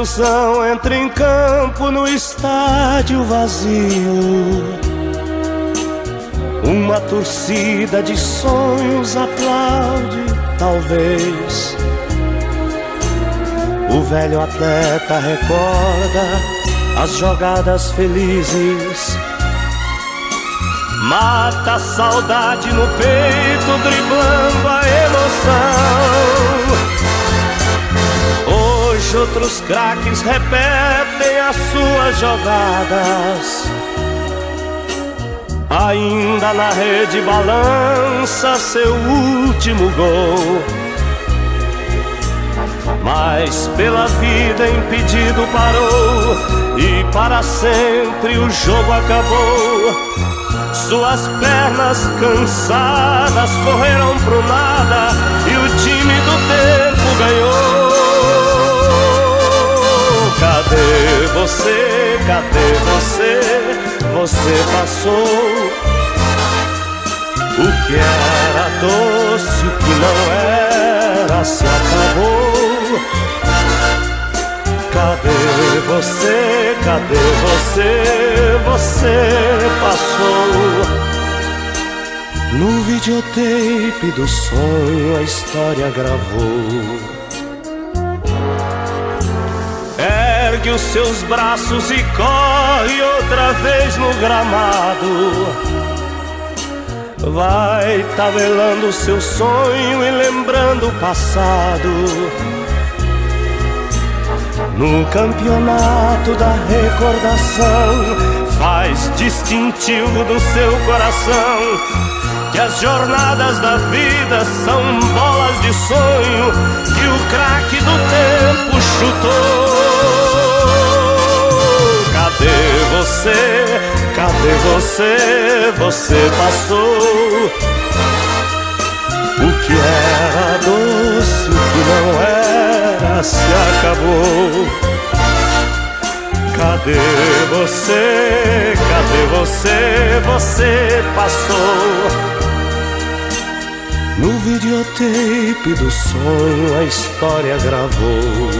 Entra em campo no estádio vazio. Uma torcida de sonhos aplaude, talvez. O velho atleta recorda as jogadas felizes. Mata a saudade no peito, driblando a emoção. Hoje outros craques repetem as suas jogadas. Ainda na rede balança seu último gol. Mas pela vida impedido parou e para sempre o jogo acabou. Suas pernas cansadas correram pro nada e o time do tempo ganhou. Você? Cadê você? Você passou. O que era doce, o que não era, se acabou. Cadê você? Cadê você? Você passou. No videotape do sonho a história gravou. Ergue os seus braços e corre outra vez no gramado. Vai tabelando seu sonho e lembrando o passado. No campeonato da recordação, faz distintivo do seu coração. Que as jornadas da vida são bolas de sonho que o craque do tempo chutou. Cadê você? Cadê você? Você passou. O que era doce, o que não era, se acabou. Cadê você? Cadê você? Você passou. No videotape do sonho a história gravou.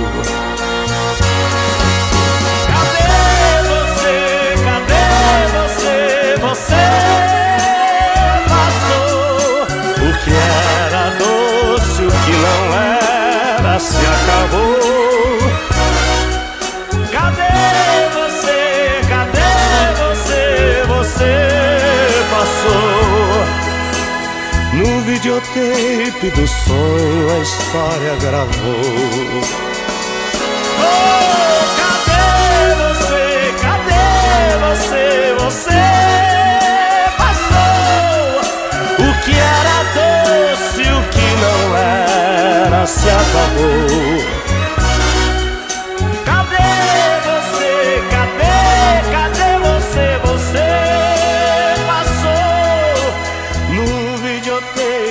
Videotape do sonho a história gravou. Oh, cadê você? Cadê você? Você passou. O que era doce, o que não era, se acabou.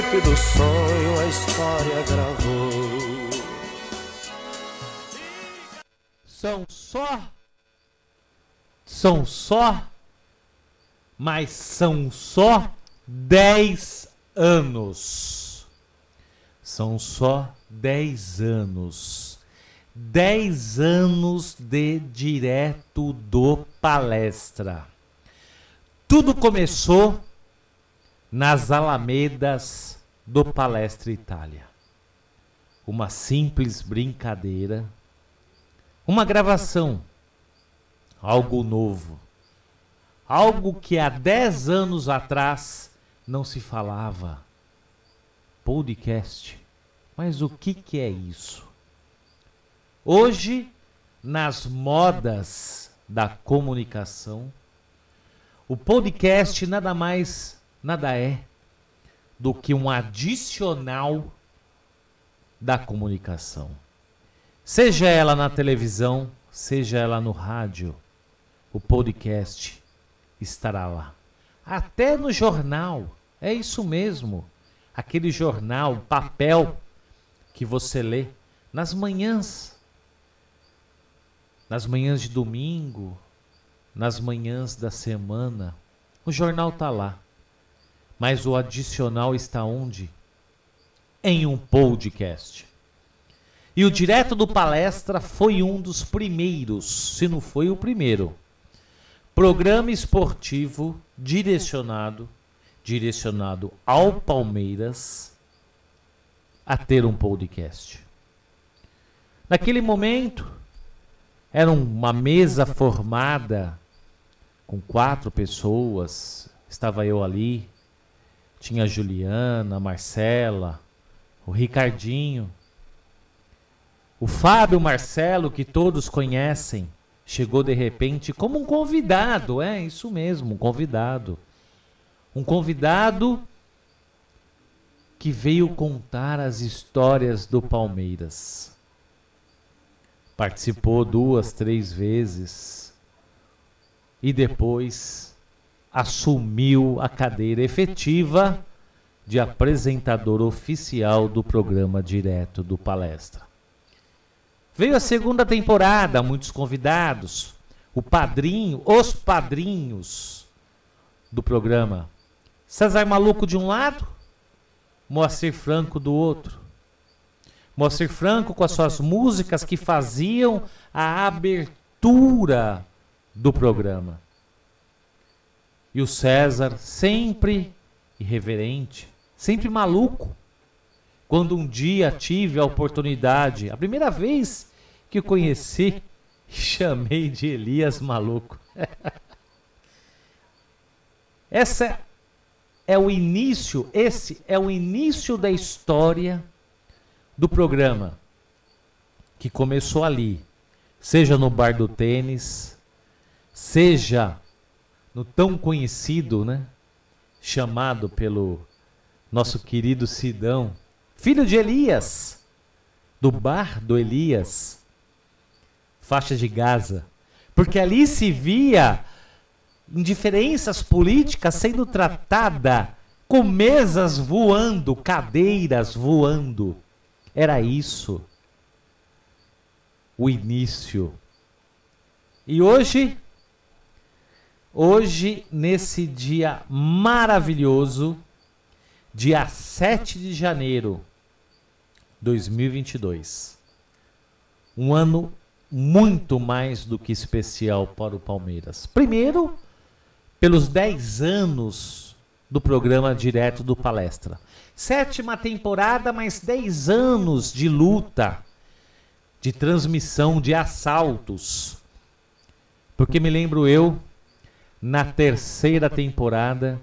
Do sonho a história gravou. São só. São só. Mas são só 10 anos. São só 10 anos. 10 anos de direto do palestra. Tudo começou nas alamedas do Palestra Itália. Uma simples brincadeira, uma gravação, algo novo, algo que há 10 anos atrás não se falava. Podcast. Mas o que, que é isso? Hoje, nas modas da comunicação, o podcast nada mais, nada é do que um adicional da comunicação. Seja ela na televisão, seja ela no rádio, o podcast estará lá. Até no jornal, é isso mesmo. Aquele jornal, papel que você lê nas manhãs. Nas manhãs de domingo, nas manhãs da semana. O jornal está lá. Mas o adicional está onde? Em um podcast. E o Direto do Palestra foi um dos primeiros, se não foi o primeiro, programa esportivo direcionado direcionado ao Palmeiras a ter um podcast. Naquele momento, era uma mesa formada com quatro pessoas. Estava eu ali, tinha a Juliana, a Marcela, o Ricardinho, o Fábio Marcelo, que todos conhecem, chegou de repente como um convidado, é isso mesmo, um convidado. Um convidado que veio contar as histórias do Palmeiras. Participou duas, três vezes e depois assumiu a cadeira efetiva de apresentador oficial do programa direto do Palestra. Veio a segunda temporada, muitos convidados, o padrinho, os padrinhos do programa. César Maluco de um lado, Moacir Franco do outro. Moacir Franco com as suas músicas que faziam a abertura do programa. E o César sempre irreverente, sempre maluco. Quando um dia tive a oportunidade, a primeira vez que o conheci, chamei de Elias Maluco. Essa é o início, esse é o início da história do programa que começou ali, seja no bar do tênis, seja no tão conhecido, né, chamado pelo nosso querido Sidão, filho de Elias, do bar do Elias, faixa de Gaza, porque ali se via indiferenças políticas sendo tratada com mesas voando, cadeiras voando. Era isso o início. E hoje, hoje, nesse dia maravilhoso, dia 7 de janeiro de 2022, um ano muito mais do que especial para o Palmeiras. Primeiro, pelos 10 anos do programa direto do Palestra. Sétima temporada, mais 10 anos de luta, de transmissão, de assaltos. Porque me lembro eu, na terceira temporada,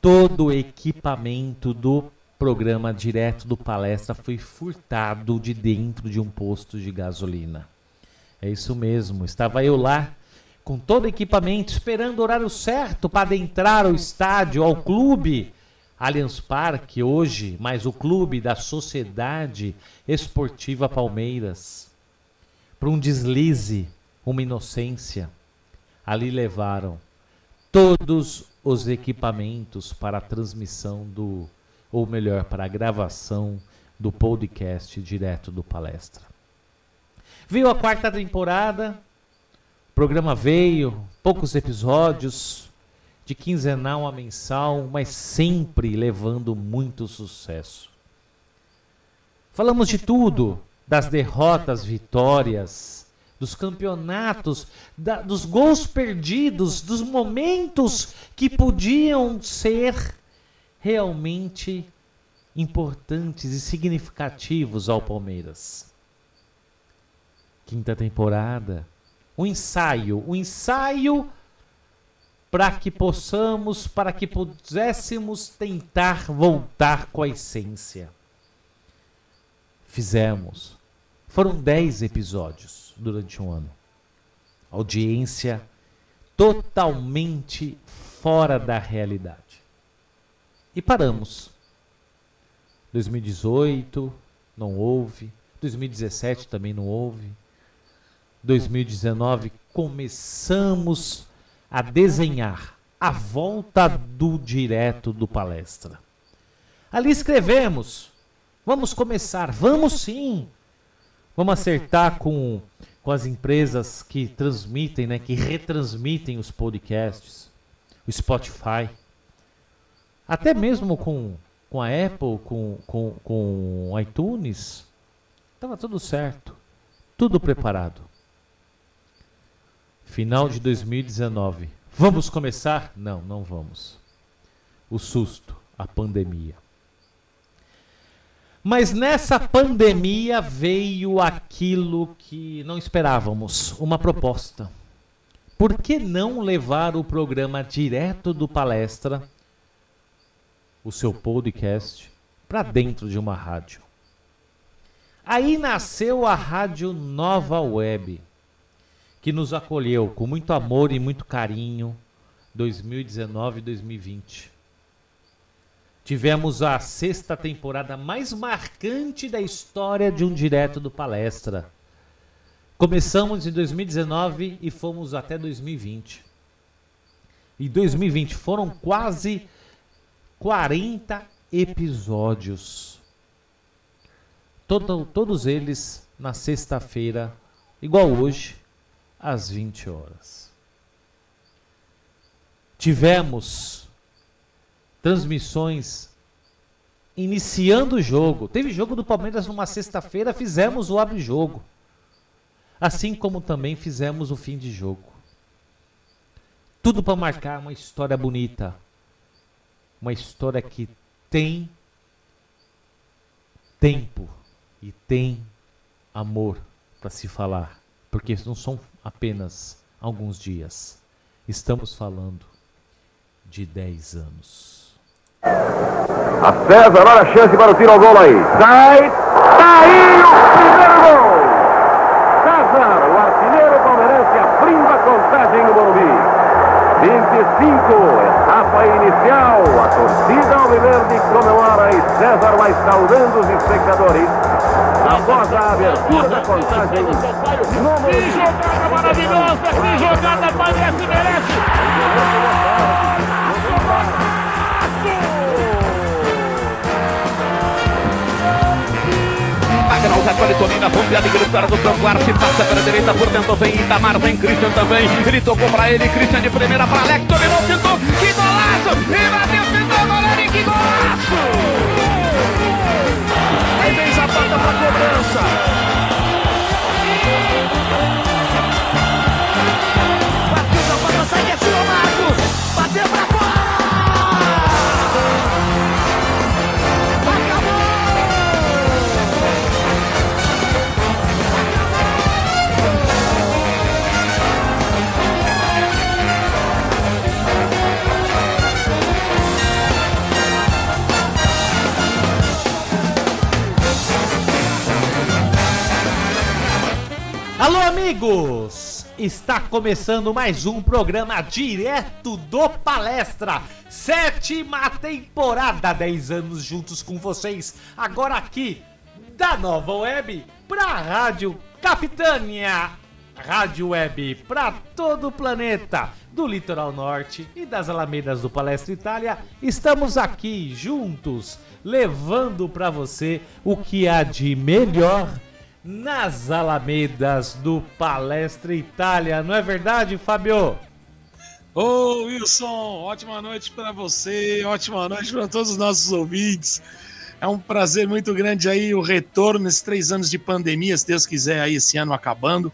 todo o equipamento do programa direto do palestra foi furtado de dentro de um posto de gasolina. É isso mesmo, estava eu lá com todo o equipamento, esperando o horário certo para adentrar ao estádio, ao clube Allianz Parque hoje, mas o clube da Sociedade Esportiva Palmeiras. Para um deslize, uma inocência. Ali levaram todos os equipamentos para a transmissão do, ou melhor, para a gravação do podcast direto do palestra. Viu a quarta temporada, o programa veio, poucos episódios, de quinzenal a mensal, mas sempre levando muito sucesso. Falamos de tudo, das derrotas, vitórias, dos campeonatos, da, dos gols perdidos, dos momentos que podiam ser realmente importantes e significativos ao Palmeiras. Quinta temporada, o um ensaio, o um ensaio para que possamos, para que pudéssemos tentar voltar com a essência. Fizemos. Foram dez episódios durante um ano. Audiência totalmente fora da realidade. E paramos. 2018 não houve. 2017 também não houve. 2019 começamos a desenhar a volta do direto do palestra. Ali escrevemos. Vamos começar, vamos sim. Vamos acertar com, com as empresas que transmitem, né, que retransmitem os podcasts, o Spotify. Até mesmo com, com a Apple, com, com, com iTunes. Tava tudo certo. Tudo preparado. Final de 2019. Vamos começar? Não, não vamos. O susto, a pandemia. Mas nessa pandemia veio aquilo que não esperávamos, uma proposta. Por que não levar o programa direto do palestra, o seu podcast, para dentro de uma rádio? Aí nasceu a Rádio Nova Web, que nos acolheu com muito amor e muito carinho 2019 e 2020. Tivemos a sexta temporada mais marcante da história de um direto do palestra. Começamos em 2019 e fomos até 2020. E 2020 foram quase 40 episódios. Todo, todos eles na sexta-feira, igual hoje, às 20 horas. Tivemos transmissões iniciando o jogo. Teve jogo do Palmeiras numa sexta-feira, fizemos o abre-jogo. Assim como também fizemos o fim de jogo. Tudo para marcar uma história bonita. Uma história que tem tempo e tem amor para se falar, porque não são apenas alguns dias. Estamos falando de 10 anos. A César, olha a chance para o tiro ao gol aí. Sai, tá aí o primeiro gol. César, o artilheiro palmeirense, a contagem no Morumbi. 25, etapa inicial. A torcida Alviverde comemora e César vai saudando os espectadores após a abertura da contagem. Que jogada maravilhosa, que jogada parece merece. Magnus acolhe Toninho, bombeada e gritaram do campo, Arce passa pela direita, por dentro vem Itamar, vem Christian também, ele tocou pra ele, Christian de primeira pra Alex, dominou, tentou, que golaço, e bateu, tentou, goleiro, que golaço! Aí vem Zapata pra cobrança. Está começando mais um programa direto do Palestra. Sétima temporada, 10 anos juntos com vocês. Agora aqui da Nova Web para a Rádio Capitânia. Rádio Web para todo o planeta, do litoral norte e das alamedas do Palestra Itália. Estamos aqui juntos, levando para você o que há de melhor nas alamedas do Palestra Itália. Não é verdade, Fabio? Ô Wilson, ótima noite para você, ótima noite para todos os nossos ouvintes. É um prazer muito grande aí o retorno nesses três anos de pandemia, se Deus quiser aí esse ano acabando.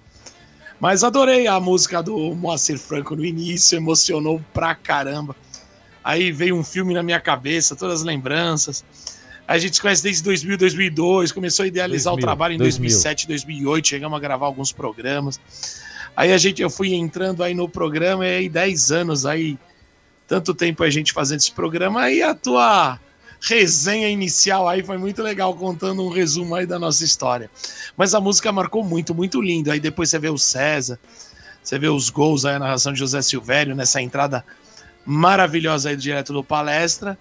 Mas adorei a música do Moacir Franco no início, emocionou pra caramba. Aí veio um filme na minha cabeça, todas as lembranças. A gente se conhece desde 2000, 2002, começou a idealizar 2000, o trabalho em 2000. 2007, 2008, chegamos a gravar alguns programas. Aí a gente, eu fui entrando aí no programa e aí 10 anos aí, tanto tempo a gente fazendo esse programa, aí a tua resenha inicial aí foi muito legal, contando um resumo aí da nossa história. Mas a música marcou muito, muito lindo. Aí depois você vê o César, você vê os gols aí, a narração de José Silvério, nessa entrada maravilhosa aí direto do palestra.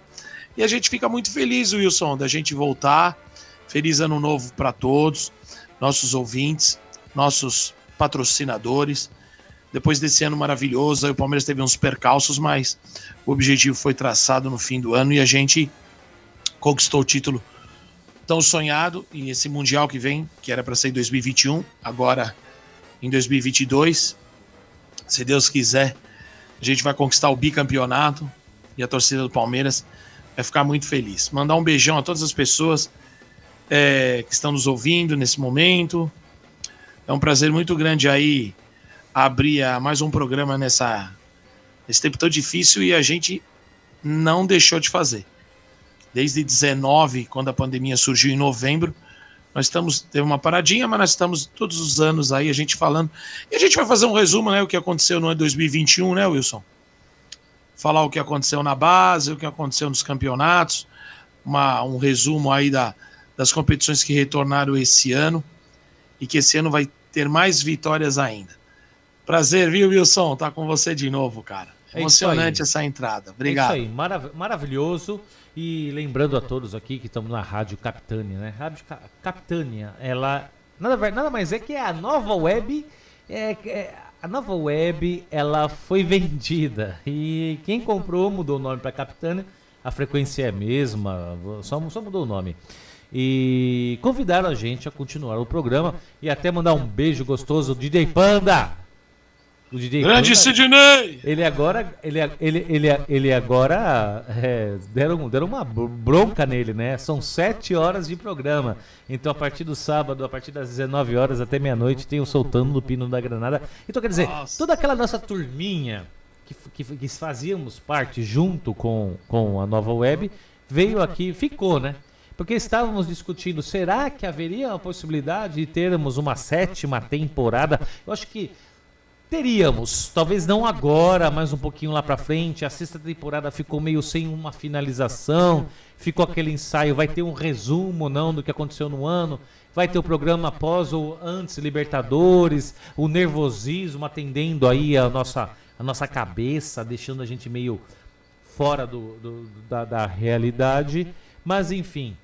E a gente fica muito feliz, Wilson, da gente voltar. Feliz ano novo para todos, nossos ouvintes, nossos patrocinadores. Depois desse ano maravilhoso, o Palmeiras teve uns percalços, mas o objetivo foi traçado no fim do ano e a gente conquistou o título tão sonhado e esse mundial que vem, que era para ser em 2021, agora em 2022, se Deus quiser, a gente vai conquistar o bicampeonato e a torcida do Palmeiras vai ficar muito feliz. Mandar um beijão a todas as pessoas é, que estão nos ouvindo nesse momento. É um prazer muito grande aí abrir mais um programa nessa, nesse tempo tão difícil e a gente não deixou de fazer. Desde 19, quando a pandemia surgiu em novembro, nós estamos, teve uma paradinha, mas nós estamos todos os anos aí, a gente falando. E a gente vai fazer um resumo, né? O que aconteceu no ano 2021, né, Wilson? Falar o que aconteceu na base, o que aconteceu nos campeonatos, uma, um resumo aí da, das competições que retornaram esse ano e que esse ano vai ter mais vitórias ainda. Prazer, viu, Wilson? Tá com você de novo, cara. É Emocionante essa entrada. Obrigado. É isso aí, marav maravilhoso. E lembrando a todos aqui que estamos na Rádio Capitânia, né? Rádio Capitânia, ela nada, nada mais é que é a nova web. É, é, a nova web ela foi vendida e quem comprou mudou o nome para Capitânia. A frequência é a mesma, só, só mudou o nome e convidaram a gente a continuar o programa e até mandar um beijo gostoso DJ Panda. O DJ Grande Panda, Sidney! Ele agora, ele, ele, ele, ele agora é, deram, deram uma bronca nele, né? São sete horas de programa. Então, a partir do sábado, a partir das 19 horas até meia-noite, tem o Soltando no Pino da Granada. Então, quer dizer, Nossa. toda aquela nossa turminha que, que, que fazíamos parte junto com, com a nova web veio aqui, ficou, né? Porque estávamos discutindo, será que haveria a possibilidade de termos uma sétima temporada? Eu acho que teríamos, talvez não agora, mas um pouquinho lá para frente. A sexta temporada ficou meio sem uma finalização, ficou aquele ensaio, vai ter um resumo não do que aconteceu no ano, vai ter o programa após ou antes Libertadores, o nervosismo atendendo aí a nossa a nossa cabeça, deixando a gente meio fora do, do da, da realidade. Mas enfim,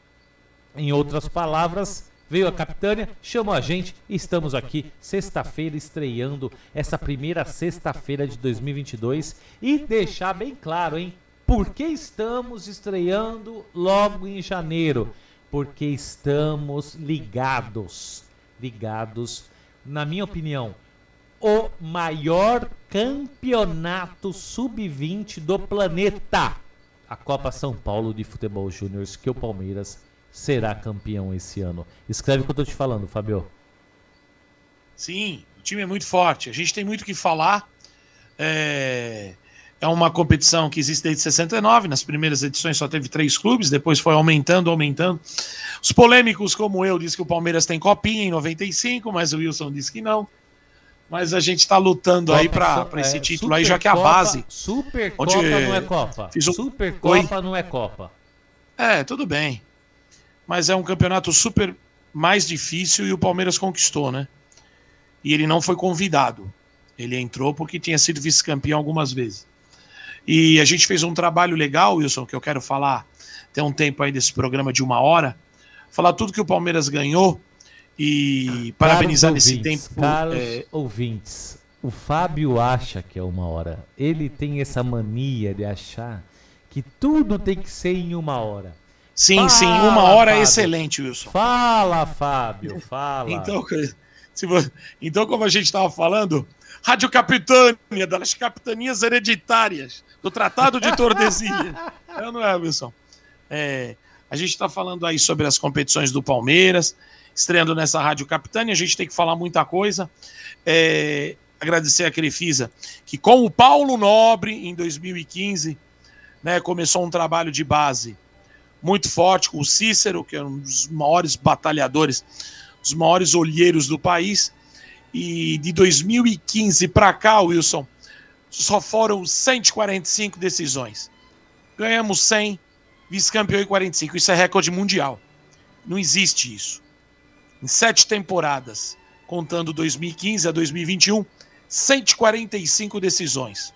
em outras palavras, veio a capitânia, chamou a gente e estamos aqui sexta-feira estreando essa primeira sexta-feira de 2022 e deixar bem claro, hein? Por que estamos estreando logo em janeiro? Porque estamos ligados, ligados, na minha opinião, o maior campeonato sub-20 do planeta, a Copa São Paulo de Futebol Júnior, que o Palmeiras será campeão esse ano. Escreve o que eu tô te falando, Fabio. Sim, o time é muito forte. A gente tem muito o que falar. É... é uma competição que existe desde 69. Nas primeiras edições só teve três clubes, depois foi aumentando, aumentando. Os polêmicos, como eu, dizem que o Palmeiras tem copinha em 95, mas o Wilson disse que não. Mas a gente está lutando Copa, aí para esse é, título aí, já que é a base. Super Copa não é Copa. Um... Super Copa Oi? não é Copa. É, tudo bem mas é um campeonato super mais difícil e o Palmeiras conquistou, né? E ele não foi convidado. Ele entrou porque tinha sido vice-campeão algumas vezes. E a gente fez um trabalho legal, Wilson, que eu quero falar. Tem um tempo aí desse programa de uma hora. Falar tudo que o Palmeiras ganhou e parabenizar nesse tempo. Caros é... ouvintes, o Fábio acha que é uma hora. Ele tem essa mania de achar que tudo tem que ser em uma hora. Sim, fala, sim, uma hora é Fábio. excelente, Wilson. Fala, Fábio, fala. Então, se, então como a gente estava falando, Rádio Capitânia, das capitanias hereditárias, do Tratado de Tordesilha. é, não é, Wilson? É, a gente está falando aí sobre as competições do Palmeiras, estreando nessa Rádio Capitânia, a gente tem que falar muita coisa. É, agradecer a Crefisa, que com o Paulo Nobre, em 2015, né, começou um trabalho de base muito forte com o Cícero, que é um dos maiores batalhadores, os maiores olheiros do país. E de 2015 para cá, Wilson, só foram 145 decisões. Ganhamos 100, vice-campeão em 45. Isso é recorde mundial. Não existe isso. Em sete temporadas, contando 2015 a 2021, 145 decisões.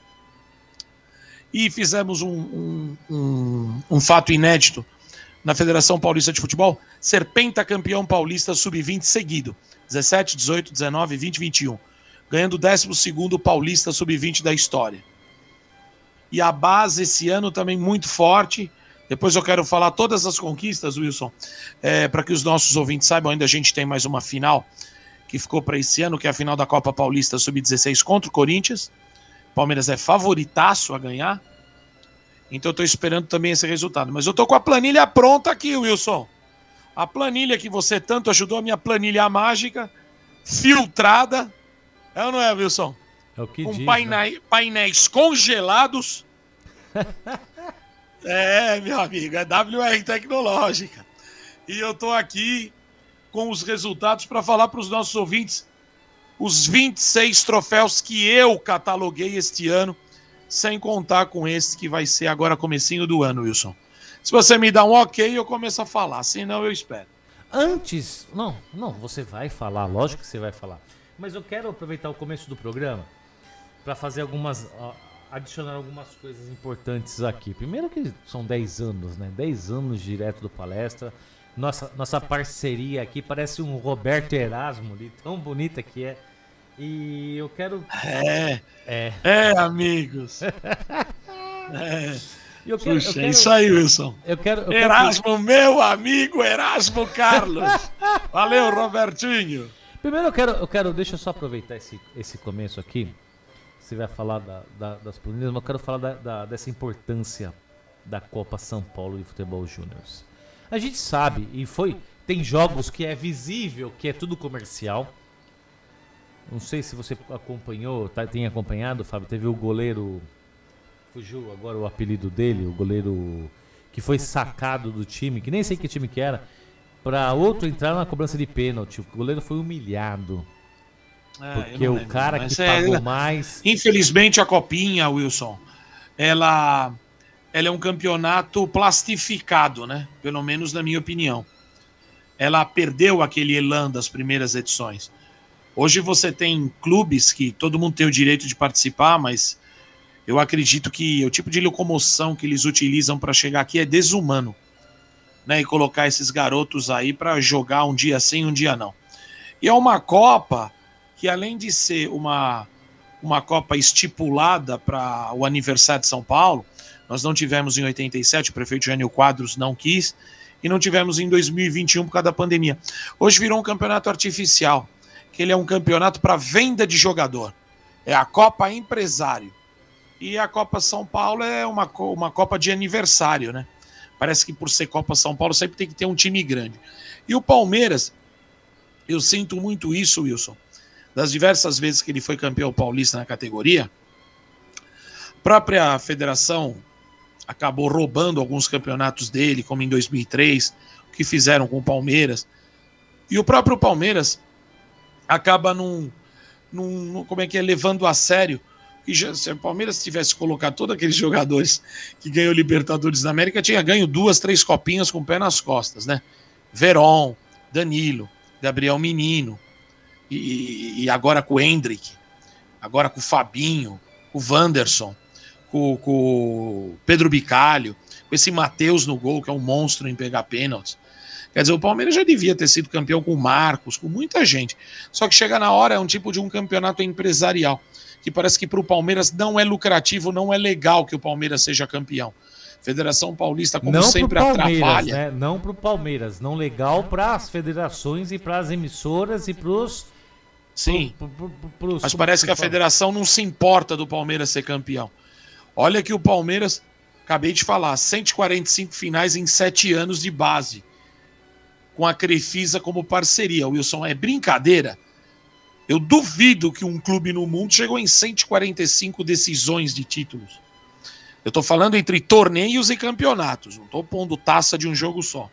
E fizemos um, um, um, um fato inédito na Federação Paulista de Futebol, ser pentacampeão paulista sub-20 seguido. 17, 18, 19, 20, 21. Ganhando o 12 paulista sub-20 da história. E a base esse ano também muito forte. Depois eu quero falar todas as conquistas, Wilson, é, para que os nossos ouvintes saibam. Ainda a gente tem mais uma final que ficou para esse ano, que é a final da Copa Paulista Sub-16 contra o Corinthians. Palmeiras é favoritaço a ganhar. Então eu estou esperando também esse resultado. Mas eu estou com a planilha pronta aqui, Wilson. A planilha que você tanto ajudou, a minha planilha mágica, filtrada. É ou não é, Wilson? É o que Com diz. né? painei- painéis congelados. é, meu amigo, é WR Tecnológica. E eu tô aqui com os resultados para falar para os nossos ouvintes os 26 troféus que eu cataloguei este ano, sem contar com esse que vai ser agora comecinho do ano, Wilson. Se você me dá um ok, eu começo a falar, senão eu espero. Antes. Não, não, você vai falar, lógico que você vai falar. Mas eu quero aproveitar o começo do programa para fazer algumas. adicionar algumas coisas importantes aqui. Primeiro que são 10 anos, né? 10 anos direto do palestra. Nossa, nossa parceria aqui parece um Roberto Erasmo ali, tão bonita que é. E eu quero. É, É. é, amigos. É, Eu quero, eu puxa, quero, é isso aí, Wilson. eu quero, eu quero Erasmo, meu amigo Erasmo Carlos. Valeu, Robertinho. Primeiro eu quero, eu quero, deixa eu só aproveitar esse, esse começo aqui. Você vai falar da- da- das planilhas, mas eu quero falar da- dessa importância da Copa São Paulo de Futebol Júnior. A gente sabe, e foi. Tem jogos que é visível, que é tudo comercial. Não sei se você acompanhou, tá, tem acompanhado, Fábio. Teve o goleiro. Fugiu agora o apelido dele, o goleiro que foi sacado do time, que nem sei que time que era, para outro entrar na cobrança de pênalti. O goleiro foi humilhado. É, Porque o lembro, cara que é- pagou mais. Infelizmente, a Copinha, Wilson, ela, ela é um campeonato plastificado, né? Pelo menos na minha opinião. Ela perdeu aquele elan das primeiras edições. Hoje você tem clubes que todo mundo tem o direito de participar, mas eu acredito que o tipo de locomoção que eles utilizam para chegar aqui é desumano. Né? E colocar esses garotos aí para jogar um dia sim, um dia não. E é uma Copa que, além de ser uma, uma Copa estipulada para o aniversário de São Paulo. Nós não tivemos em 87, o prefeito Jânio Quadros não quis, e não tivemos em 2021 por causa da pandemia. Hoje virou um campeonato artificial, que ele é um campeonato para venda de jogador. É a Copa Empresário. E a Copa São Paulo é uma, uma Copa de aniversário, né? Parece que por ser Copa São Paulo sempre tem que ter um time grande. E o Palmeiras, eu sinto muito isso, Wilson das diversas vezes que ele foi campeão paulista na categoria, a própria federação acabou roubando alguns campeonatos dele, como em 2003, o que fizeram com o Palmeiras. E o próprio Palmeiras acaba num, num, como é que é, levando a sério. E já, se o Palmeiras tivesse colocado todos aqueles jogadores que ganhou Libertadores da América, tinha ganho duas, três copinhas com o pé nas costas, né? Veron, Danilo, Gabriel Menino, e, e agora com o Hendrick, agora com o Fabinho, com o Wanderson, com, com o Pedro Bicalho, com esse Matheus no gol, que é um monstro em pegar pênaltis. Quer dizer, o Palmeiras já devia ter sido campeão com o Marcos, com muita gente. Só que chega na hora, é um tipo de um campeonato empresarial, que parece que para o Palmeiras não é lucrativo, não é legal que o Palmeiras seja campeão. Federação Paulista, como não sempre, pro Palmeiras, atrapalha. né? Não pro Palmeiras. Não legal para as federações e para as emissoras e pros. Sim. pro- pro- pro- Mas parece que a federação não se importa do Palmeiras ser campeão. Olha que o Palmeiras, acabei de falar, 145 finais em 7 anos de base. Com a Crefisa como parceria. Wilson, é brincadeira? Eu duvido que um clube no mundo chegou em 145 decisões de títulos. Eu tô falando entre torneios e campeonatos. Não tô pondo taça de um jogo só.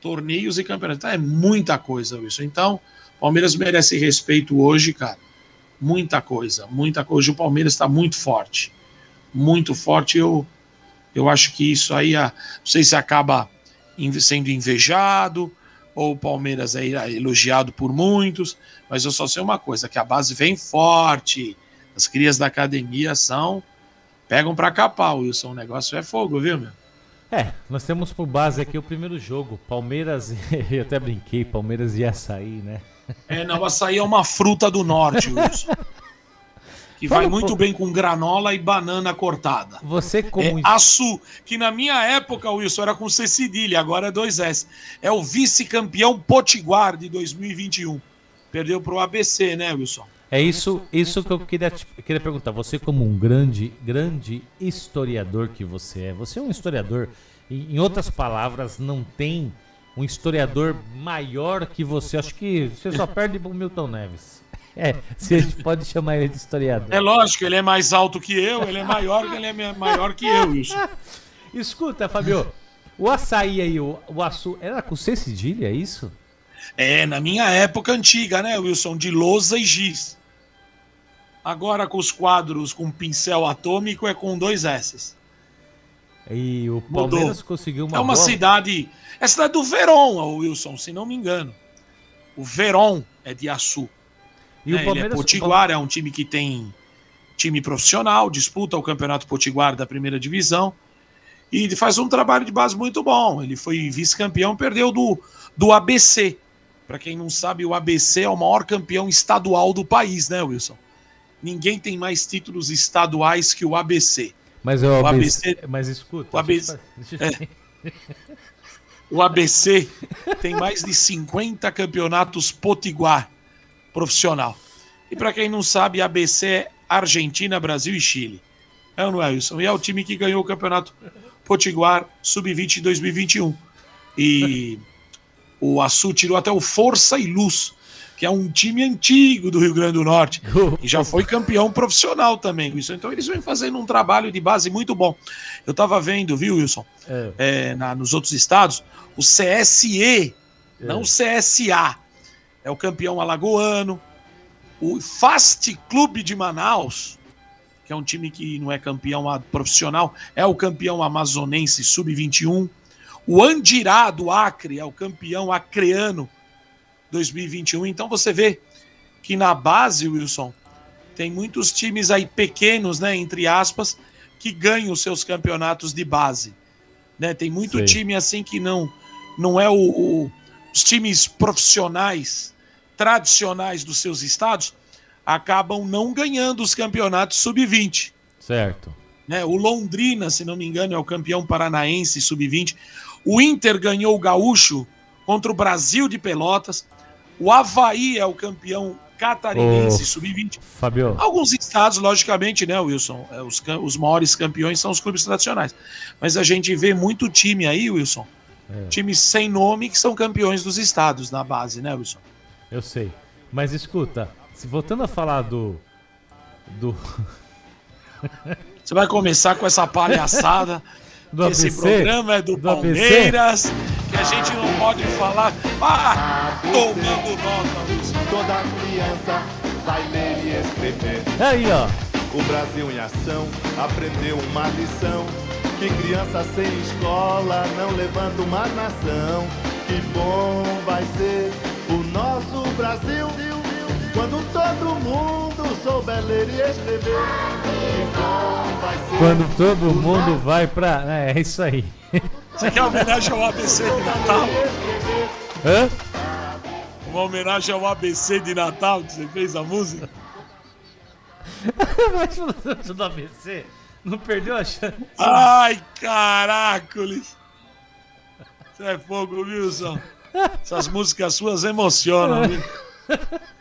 Torneios e campeonatos. Então é muita coisa, Wilson. Então, o Palmeiras merece respeito hoje, cara muita coisa, muita coisa. Hoje o Palmeiras está muito forte, muito forte. Eu, eu acho que isso aí, ah, não sei se acaba sendo invejado ou o Palmeiras é elogiado por muitos, mas eu só sei uma coisa, que a base vem forte. As crias da academia são pegam para capar, Wilson. O negócio é fogo, viu, meu? É, nós temos por base aqui o primeiro jogo. Palmeiras, eu até brinquei, Palmeiras ia sair, né? É, não, açaí é uma fruta do norte, Wilson. Que vai muito bem com granola e banana cortada. Você como É Açu, que na minha época, Wilson, era com C cedilha, agora é 2S. É o vice-campeão Potiguar de 2021. Perdeu pro ABC, né, Wilson? É isso, isso que eu queria, te- queria perguntar. Você como um grande, grande historiador que você é, você é um historiador. Em, em outras palavras, não tem um historiador maior que você. Acho que você só perde pro Milton Neves. É, se a gente pode chamar ele de historiador. É lógico, ele é mais alto que eu, ele é maior, ele é maior que eu, Wilson. Escuta, Fabio, o açaí aí, o, o açu, era com C cedilha, é isso? É, na minha época antiga, né, Wilson? De lousa e giz. Agora com os quadros com pincel atômico é com dois S. E o Palmeiras Mudou. conseguiu uma É uma bola. cidade. É cidade do Verón, Wilson, se não me engano. O Verón é de Açu. E né? o Palmeiras... Ele é Potiguar, é um time que tem time profissional, disputa o Campeonato Potiguar da primeira divisão e faz um trabalho de base muito bom. Ele foi vice-campeão, perdeu do, do ABC. Para quem não sabe, o ABC é o maior campeão estadual do país, né, Wilson? Ninguém tem mais títulos estaduais que o ABC. Mas é o, o ABC, ABC, mas escuta. O ABC, é, o ABC tem mais de 50 campeonatos potiguar profissional. E para quem não sabe, ABC é Argentina, Brasil e Chile. É ou não é, Wilson? E é o time que ganhou o campeonato Potiguar Sub-20 2021. E o Açu tirou até o Força e Luz, que é um time antigo do Rio Grande do Norte. E já foi campeão profissional também, Wilson. Então eles vêm fazendo um trabalho de base muito bom. Eu estava vendo, viu, Wilson? É. É, na, nos outros estados, o CSE, é. não o CSA é o campeão alagoano. O Fast Clube de Manaus, que é um time que não é campeão profissional, é o campeão amazonense sub-21. O Andirá do Acre é o campeão acreano 2021. Então você vê que na base, Wilson, tem muitos times aí pequenos, né, entre aspas, que ganham os seus campeonatos de base. Né? Tem muito Sim. time assim que não não é o, o, os times profissionais tradicionais dos seus estados acabam não ganhando os campeonatos sub-20. Certo. Né? O Londrina, se não me engano, é o campeão paranaense sub-20. O Inter ganhou o Gaúcho contra o Brasil de Pelotas. O Havaí é o campeão catarinense sub-20. Fabio. Alguns estados, logicamente, né, Wilson? É, os, os maiores campeões são os clubes tradicionais. Mas a gente vê muito time aí, Wilson. É. Times sem nome que são campeões dos estados na base, né, Wilson? Eu sei. Mas escuta, se voltando a falar do. Do. Você vai começar com essa palhaçada. do ABC, esse programa é do, do Palmeiras, ABC. que a gente não pode falar. Ah, tomando nota, Toda criança vai ler e escrever. Aí, ó. O Brasil em ação aprendeu uma lição. Que criança sem escola não levanta uma nação. Que bom vai ser o nosso Brasil. Quando todo mundo souber ler e escrever, vai ser. Quando todo mundo vai pra. É, é isso aí. Você quer homenagem ao ABC de Natal? Hã? Uma homenagem ao ABC de Natal que você fez a música? Mas do ABC não perdeu a chance. Ai, caracoles! Você é fogo, Wilson. Essas músicas suas emocionam, viu?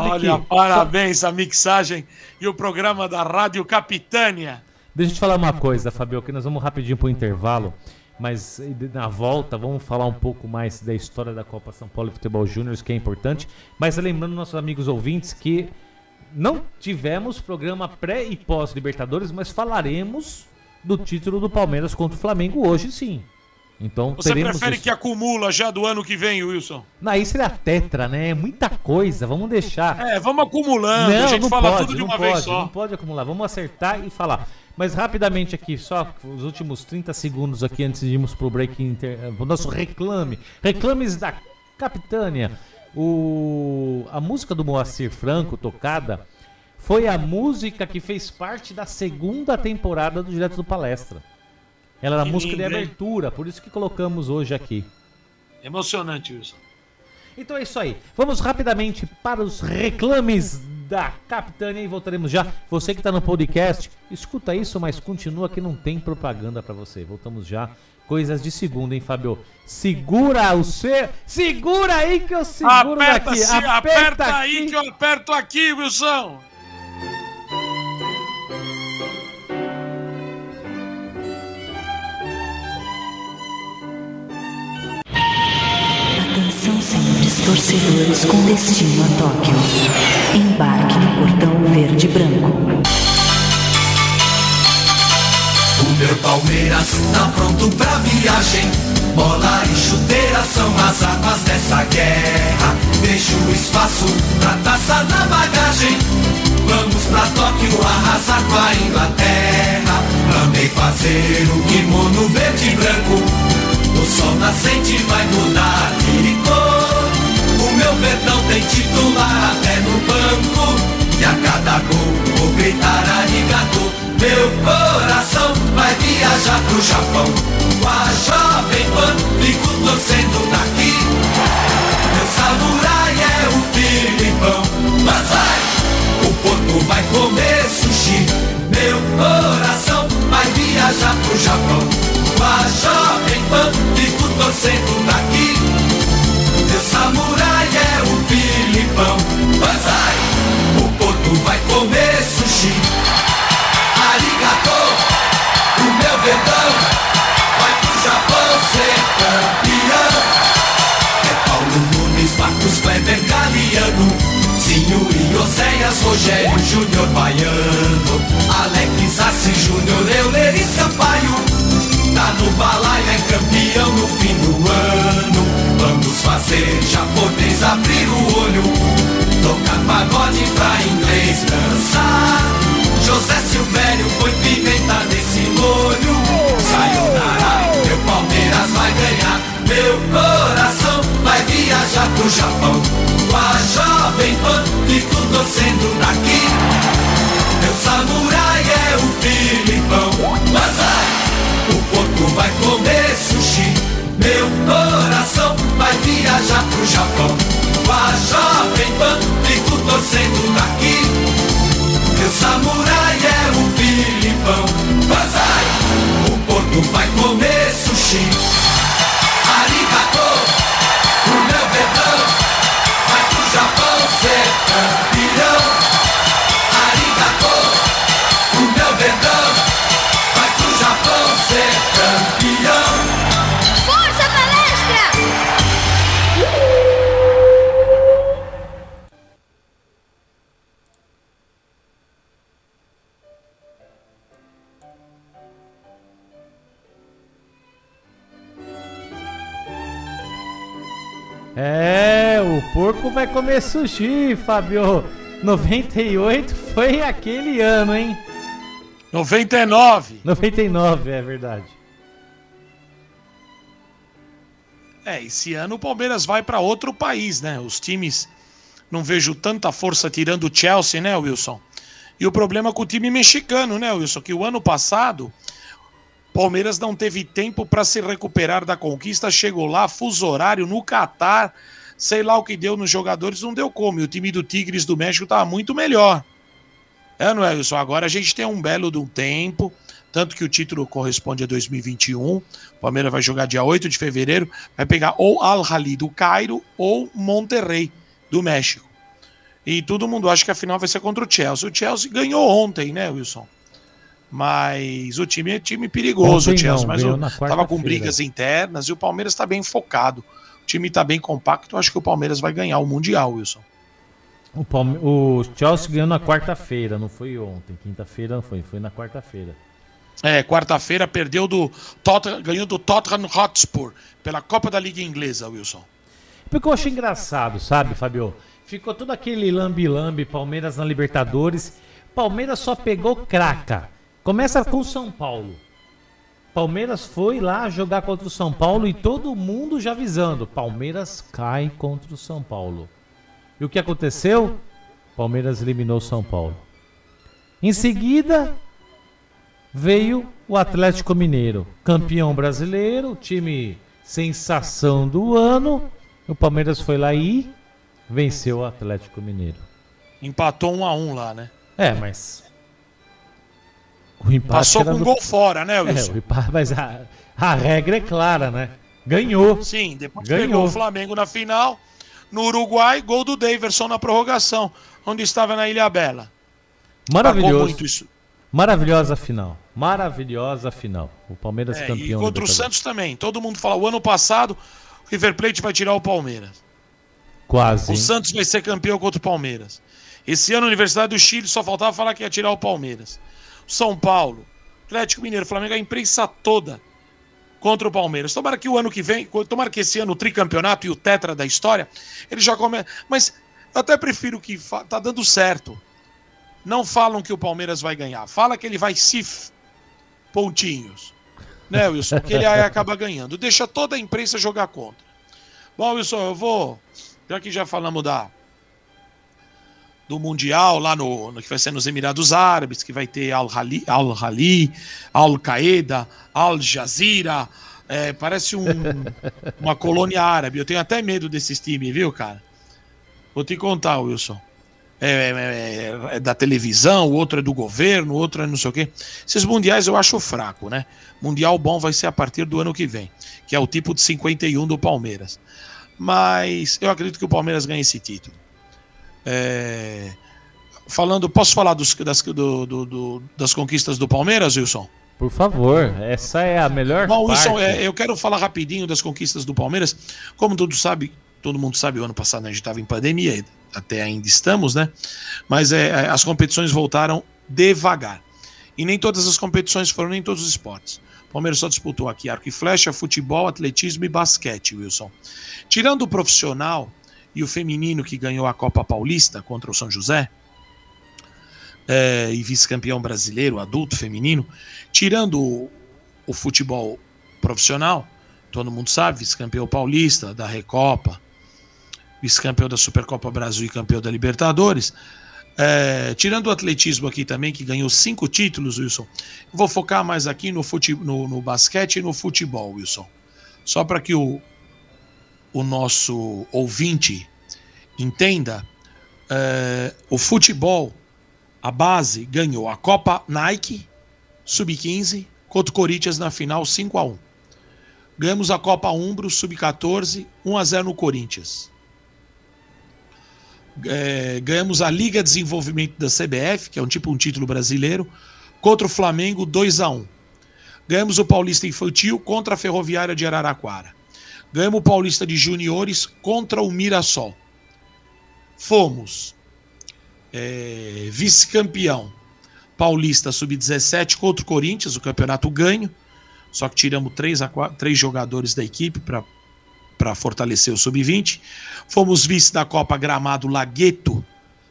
Olha, que... parabéns a mixagem e o programa da Rádio Capitânia. Deixa eu te falar uma coisa, Fabio, que nós vamos rapidinho para o intervalo, mas na volta vamos falar um pouco mais da história da Copa São Paulo Futebol Júnior, que é importante. Mas lembrando nossos amigos ouvintes que não tivemos programa pré e pós Libertadores, mas falaremos do título do Palmeiras contra o Flamengo hoje sim. Então, Você prefere isso. que acumula já do ano que vem, Wilson? Não, isso é tetra, né? É muita coisa, vamos deixar. É, vamos acumulando, não, a gente fala pode, tudo de uma pode, vez só. Não pode acumular, vamos acertar e falar. Mas rapidamente aqui, só os últimos 30 segundos aqui antes de irmos pro break inter... o nosso reclame. Reclames da Capitânia. O... A música do Moacir Franco, tocada, foi a música que fez parte da segunda temporada do Direto do Palestra. Ela era a música de abertura, por isso que colocamos hoje aqui. Emocionante isso. Então é isso aí. Vamos rapidamente para os reclames da Capitânia e voltaremos já. Você que está no podcast, escuta isso, mas continua que não tem propaganda para você. Voltamos já. Coisas de segunda, hein, Fábio? Segura o seu. Segura aí que eu seguro aperta, daqui. aperta, aperta aí que eu aperto aqui, Wilson. Torcedores com destino a Tóquio. Embarque no portão verde e branco. O meu Palmeiras tá pronto pra viagem. Bola e chuteira são as armas dessa guerra. Deixa o espaço pra taça na bagagem. Vamos pra Tóquio arrasar com a Inglaterra. Mandei fazer o kimono verde e branco. O sol nascente vai mudar de cor. Verdão tem titular até no banco. E a cada gol vou gritar arigato. Meu coração vai viajar pro Japão. Com a Jovem Pan, fico torcendo daqui. Meu samurai é o Filipão. Mas vai, o porco vai comer sushi. Meu coração vai viajar pro Japão. Com a Jovem Pan, fico torcendo daqui. Meu samurai Mas vai, o porco vai comer sushi. Arigato, o meu verdão vai pro Japão ser campeão. É Paulo Nunes, Marcos Kleber, Galeano, Zinho e Oséias, Rogério Júnior Baiano, Alex Assi Júnior, Euler e Sampaio. Tá no balaio, é campeão no fim do ano. Fazer japonês abrir o olho. Tocar pagode pra inglês dançar. José Silvério põe pimenta nesse molho. Sayonara, meu Palmeiras vai ganhar. Meu coração vai viajar pro Japão. Com a Jovem Pan, fico torcendo daqui. Meu samurai é o Filipão. Mas vai, o porco vai comer sushi. Vai viajar pro Japão. Com a Jovem Pan, fico torcendo daqui. Meu samurai é o Filipão. Banzai, o porco vai comer sushi. Arigato, o meu É, o porco vai comer sushi, Fabio. 98 foi aquele ano, hein? 99. 99, é verdade. É, esse ano o Palmeiras vai para outro país, né? Os times não vejo tanta força tirando o Chelsea, né, Wilson? E o problema com o time mexicano, né, Wilson? Que o ano passado Palmeiras não teve tempo para se recuperar da conquista, chegou lá, fuso horário no Catar, sei lá o que deu nos jogadores, não deu como. E o time do Tigres do México estava muito melhor. É, não é, Wilson? Agora a gente tem um belo de um tempo, tanto que o título corresponde a 2021. O Palmeiras vai jogar dia 8 de fevereiro, vai pegar ou Al-Hali do Cairo ou Monterrey do México. E todo mundo acha que a final vai ser contra o Chelsea. O Chelsea ganhou ontem, né, Wilson? Mas o time é time perigoso, Ontem o Chelsea. não, mas ganhou o, na tava com brigas internas e o Palmeiras está bem focado. O time está bem compacto. Acho que o Palmeiras vai ganhar o Mundial, Wilson. O, Palme- o Chelsea ganhou na quarta-feira, não foi ontem. Quinta-feira não foi, foi na quarta-feira. É, quarta-feira perdeu do Tottenham, ganhou do Tottenham Hotspur pela Copa da Liga Inglesa, Wilson. Porque eu achei engraçado, sabe, Fabio? Ficou todo aquele lambi-lambi, Palmeiras na Libertadores. Palmeiras só pegou craca. Começa com o São Paulo. Palmeiras foi lá jogar contra o São Paulo e todo mundo já avisando. Palmeiras cai contra o São Paulo. E o que aconteceu? Palmeiras eliminou o São Paulo. Em seguida, veio o Atlético Mineiro, campeão brasileiro, time sensação do ano. O Palmeiras foi lá e venceu o Atlético Mineiro. Empatou um a um lá, né? É, mas. Passou com do- gol fora, né, É, Wilson? o empate, mas a, a regra é clara, né? Ganhou. Sim, depois Ganhou. pegou o Flamengo na final. No Uruguai, gol do Daverson na prorrogação, onde estava na Ilha Bela. Maravilhoso. Maravilhosa final. Maravilhosa final. O Palmeiras É, e campeão. contra o. Santos também. Todo mundo fala, o ano passado o River Plate vai tirar o Palmeiras. Quase. O hein? Santos vai ser campeão contra o Palmeiras. Esse ano a Universidade do Chile só faltava falar que ia tirar o Palmeiras. São Paulo, Atlético Mineiro, Flamengo, a imprensa toda contra o Palmeiras. Tomara que o ano que vem, tomara que esse ano o tricampeonato e o tetra da história, ele já começa. Mas eu até prefiro que tá dando certo. Não falam que o Palmeiras vai ganhar. Fala que ele vai se pontinhos. Né, Wilson? Que ele aí acaba ganhando. Deixa toda a imprensa jogar contra. Bom, Wilson, eu vou. Já que já falamos da do Mundial lá no, no que vai ser nos Emirados Árabes, que vai ter Al-Hali, Al-Hali, Al-Qaeda, Al Jazeera, é, parece um, uma colônia árabe. Eu tenho até medo desses times, viu, cara? Vou te contar, Wilson. É, é- é- é da televisão, o outro é do governo, o outro é não sei o quê. Esses mundiais eu acho fraco, né? Mundial bom vai ser a partir do ano que vem, que é o tipo de 51 do Palmeiras. Mas eu acredito que o Palmeiras ganhe esse título. É, Falando, posso falar dos- das, do- do- do- das conquistas do Palmeiras, Wilson? Por favor, essa é a melhor Bom, parte. Wilson, é, eu quero falar rapidinho das conquistas do Palmeiras. Como todo sabe, todo mundo sabe, o ano passado né, a gente estava em pandemia, até ainda estamos, né? Mas é, é, as competições voltaram devagar. E nem todas as competições foram, nem todos os esportes. O Palmeiras só disputou aqui arco e flecha, futebol, atletismo e basquete, Wilson. Tirando o profissional e o feminino que ganhou a Copa Paulista contra o São José, é, e vice-campeão brasileiro, adulto, feminino, tirando o, o futebol profissional, todo mundo sabe, vice-campeão paulista da Recopa, vice-campeão da Supercopa Brasil e campeão da Libertadores. É, tirando o atletismo aqui também, que ganhou cinco títulos, Wilson, vou focar mais aqui no, fute, no, no basquete e no futebol, Wilson. Só para que o, o nosso ouvinte entenda, é, o futebol, a base, ganhou a Copa Nike Sub-15 contra o Corinthians na final 5 a 1 Ganhamos a Copa Umbro Sub-14 1 a 0 no Corinthians. É, ganhamos a Liga de Desenvolvimento da CBF, que é um tipo um título brasileiro, contra o Flamengo 2 a 1 Ganhamos o Paulista Infantil contra a Ferroviária de Araraquara. Ganhamos o Paulista de Juniores contra o Mirassol. Fomos é, vice-campeão paulista sub-17 contra o Corinthians, o campeonato ganho. Só que tiramos três, três jogadores da equipe para fortalecer o sub-20. Fomos vice da Copa Gramado Lagueto,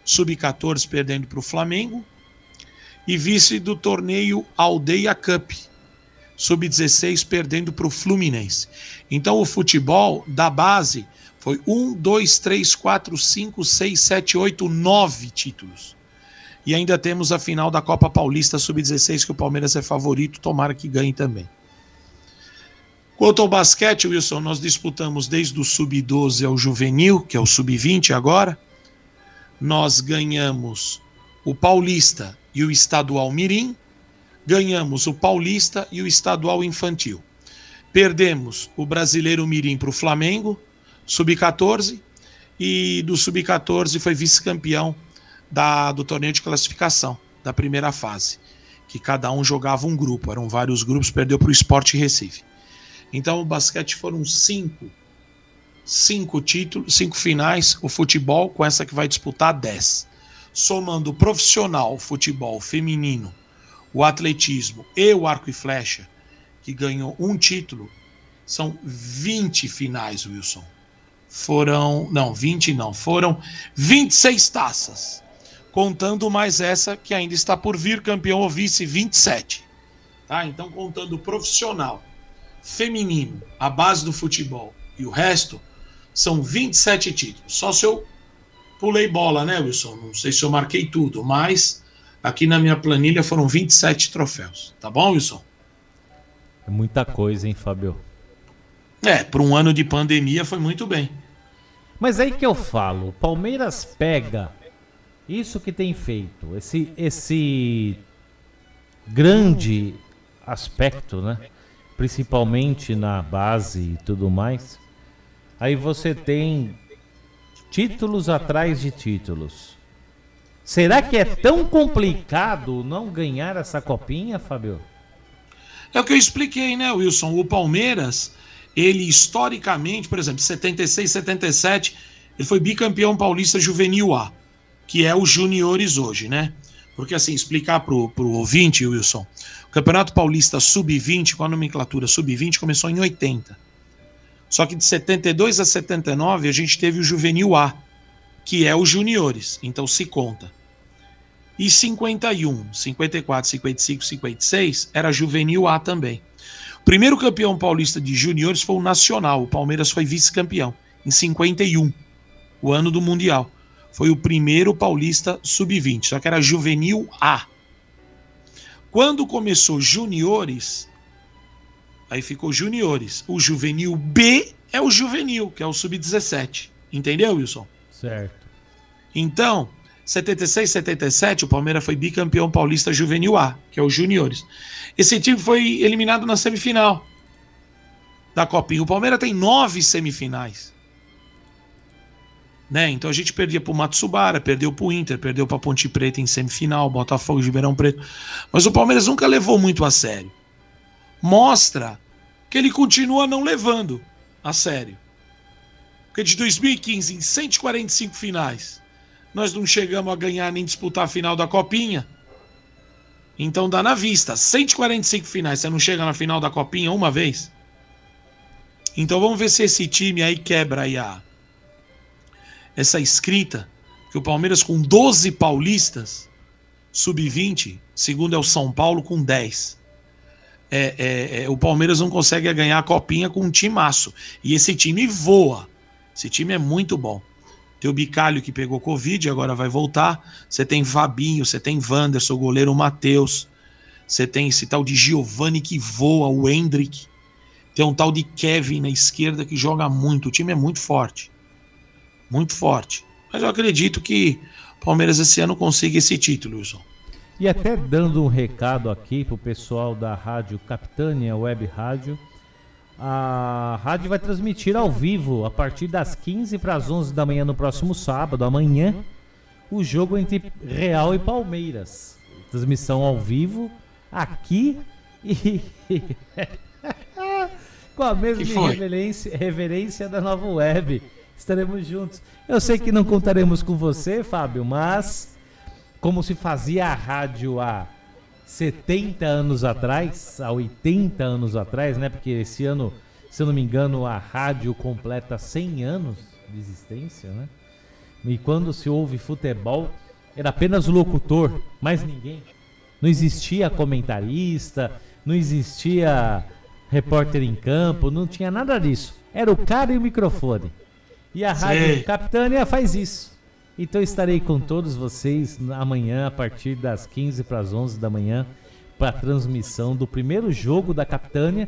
sub-14, perdendo para o Flamengo. E vice do torneio Aldeia Cup, sub-16, perdendo para o Fluminense. Então o futebol da base foi 1, 2, 3, 4, 5, 6, 7, 8, 9 títulos. E ainda temos a final da Copa Paulista Sub-16, que o Palmeiras é favorito, tomara que ganhe também. Quanto ao basquete, Wilson, nós disputamos desde o Sub-12 ao Juvenil, que é o Sub-20 agora. Nós ganhamos o Paulista e o Estadual Mirim. Ganhamos o Paulista e o Estadual Infantil. Perdemos o Brasileiro Mirim para o Flamengo, Sub-14. E do Sub-14 foi vice-campeão da, do torneio de classificação, da primeira fase. Que cada um jogava um grupo, eram vários grupos, perdeu para o Sport Recife. Então o basquete foram cinco, cinco títulos, cinco finais. O futebol, com essa que vai disputar, dez. Somando profissional, futebol feminino, o atletismo e o arco e flecha, que ganhou um título, são 20 finais, Wilson. Foram, não, 20 não, foram 26 taças. Contando mais essa que ainda está por vir, campeão ou vice, 27. Tá? Então, contando profissional, feminino, a base do futebol e o resto, são 27 títulos. Só se eu pulei bola, né, Wilson? Não sei se eu marquei tudo, mas aqui na minha planilha foram 27 troféus. Tá bom, Wilson? É muita coisa, hein, Fábio? É, por um ano de pandemia foi muito bem. Mas aí que eu falo, Palmeiras pega isso que tem feito, esse, esse grande aspecto, né? Principalmente na base e tudo mais. Aí você tem títulos atrás de títulos. Será que é tão complicado não ganhar essa copinha, Fábio? É o que eu expliquei, né, Wilson? O Palmeiras, ele historicamente, por exemplo, 76, 77, Ele foi bicampeão paulista juvenil A, que é os juniores hoje, né? Porque assim, explicar pro, pro ouvinte, Wilson, o Campeonato Paulista Sub-20, com a nomenclatura Sub-20, começou em 80. Só que de 72 a 79 a gente teve o Juvenil A, que é os juniores, então se conta. E 51, 54, 55, 56 era Juvenil A também. O primeiro campeão paulista de juniores foi o Nacional, o Palmeiras foi vice-campeão, em 51, o ano do Mundial. Foi o primeiro paulista sub-20, só que era Juvenil A. Quando começou juniores, aí ficou juniores. O juvenil B é o juvenil, que é o sub-17. Entendeu, Wilson? Certo. Então, 76, 77, o Palmeiras foi bicampeão paulista juvenil A, que é os juniores. Esse time foi eliminado na semifinal da Copinha. O Palmeiras tem nove semifinais. Né? Então a gente perdia pro Matsubara, perdeu pro Inter, perdeu pra Ponte Preta em semifinal, Botafogo de Ribeirão Preto. Mas o Palmeiras nunca levou muito a sério. Mostra que ele continua não levando a sério. Porque de 2015, em 145 finais, nós não chegamos a ganhar nem disputar a final da Copinha. Então dá na vista. 145 finais, você não chega na final da Copinha uma vez? Então vamos ver se esse time aí quebra aí a, essa escrita. Que o Palmeiras com 12 paulistas, sub-20, segundo é o São Paulo com 10. É, é, é, o Palmeiras não consegue ganhar a copinha com um timaço. E esse time voa. Esse time é muito bom. Tem o Bicalho que pegou Covid, agora vai voltar. Você tem Fabinho, você tem Wanderson, o goleiro Matheus. Você tem esse tal de Giovanni que voa, o Hendrick. Tem um tal de Kevin na esquerda que joga muito. O time é muito forte. Muito forte. Mas eu acredito que o Palmeiras esse ano consiga esse título, Wilson. E até dando um recado aqui pro pessoal da Rádio Capitânia Web Rádio. A rádio vai transmitir ao vivo a partir das 15 para as 11 da manhã no próximo sábado, amanhã, o jogo entre Real e Palmeiras. Transmissão ao vivo aqui e com a mesma reverência, reverência da nova web. Estaremos juntos. Eu sei que não contaremos com você, Fábio, mas como se fazia a rádio há 70 anos atrás, há 80 anos atrás, né? Porque esse ano, se eu não me engano, a rádio completa 100 anos de existência, né? E quando se ouve futebol, era apenas o locutor, mais ninguém. Não existia comentarista, não existia repórter em campo, não tinha nada disso. Era o cara e o microfone. E a Rádio Capitânia faz isso. Então estarei com todos vocês amanhã, a partir das 15 para as 11 da manhã, para a transmissão do primeiro jogo da Capitânia.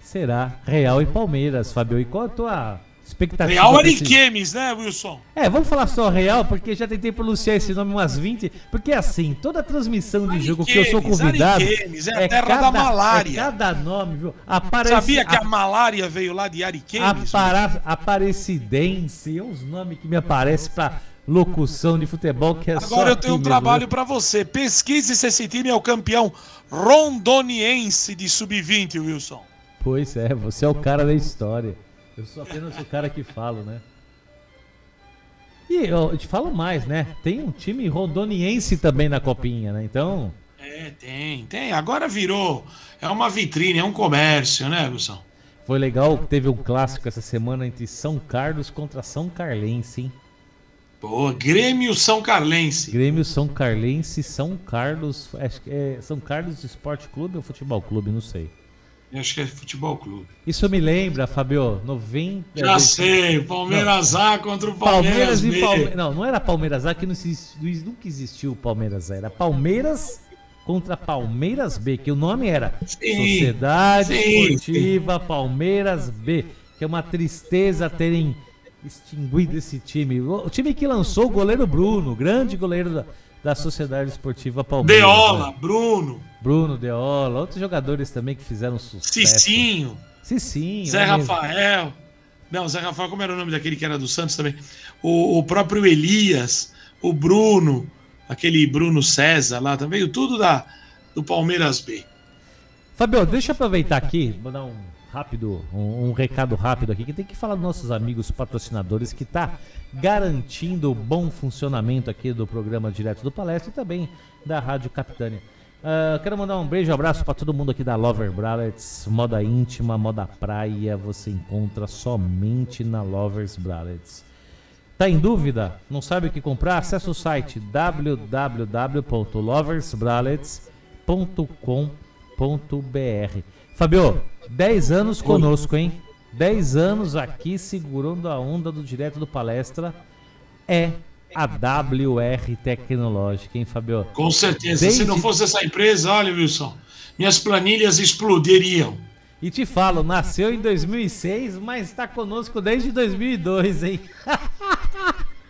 Será Real e Palmeiras, Fabio. E qual a tua expectativa? Real Ariquemes, né, Wilson? É, vamos falar só Real, porque já tentei pronunciar esse nome umas 20. Porque assim, toda transmissão de jogo que eu sou convidado. Ariquemes, é a terra cada, da malária. É cada nome, viu? Aparece, Sabia que a, malária veio lá de Ariquemes? Apara, Aparecidense, os nomes que me aparecem pra locução de futebol que é Agora só. eu tenho um trabalho para você. Pesquise se esse time é o campeão rondoniense de sub-20, Wilson. Pois é, você é o cara da história. Eu sou apenas o cara que falo, né? E eu te falo mais, né? Tem um time rondoniense também na copinha, né? Então. É, tem, tem. Agora virou. É uma vitrine, é um comércio, né, Wilson? Foi legal que teve um clássico essa semana entre São Carlos contra São Carlense, hein? Pô, Grêmio São Carlense. Grêmio São Carlense, São Carlos. Acho que é São Carlos Esporte Clube ou Futebol Clube, não sei. Eu acho que é Futebol Clube. Isso me lembra, Fabio, 90. Já sei, Palmeiras não. A contra o Palmeiras, Palmeiras B. Palme... Não, não era Palmeiras A que não existiu, nunca existiu o Palmeiras A. Era Palmeiras contra Palmeiras B, que o nome era sim, Sociedade sim, Esportiva sim. Palmeiras B. Que é uma tristeza terem extinguido esse time. O time que lançou o goleiro Bruno, grande goleiro da, da Sociedade Esportiva Palmeiras. Deola, né? Bruno. Bruno, Deola, outros jogadores também que fizeram sucesso. Cicinho. Cicinho. Zé Rafael. Não, Zé Rafael, como era o nome daquele que era do Santos também? O, o próprio Elias, o Bruno, aquele Bruno César lá também, tudo da, do Palmeiras B. Fabio, deixa eu aproveitar aqui, vou dar um rápido, um, um recado rápido aqui, que tem que falar dos nossos amigos patrocinadores que tá garantindo o bom funcionamento aqui do programa Direto do Palestra e também da Rádio Capitânia. Ah, quero mandar um beijo, abraço para todo mundo aqui da Lover Bralets, moda íntima, moda praia, você encontra somente na Lovers Bralets. Tá em dúvida? Não sabe o que comprar? Acesse o site www.loversbralets.com.br. Fabio, 10 anos conosco, hein? 10 anos aqui segurando a onda do direto do palestra é a WR Tecnológica, hein, Fabio? Com certeza. Desde- Se não fosse essa empresa, olha, Wilson, minhas planilhas explodiriam. E te falo, nasceu em 2006, mas está conosco desde 2002, hein?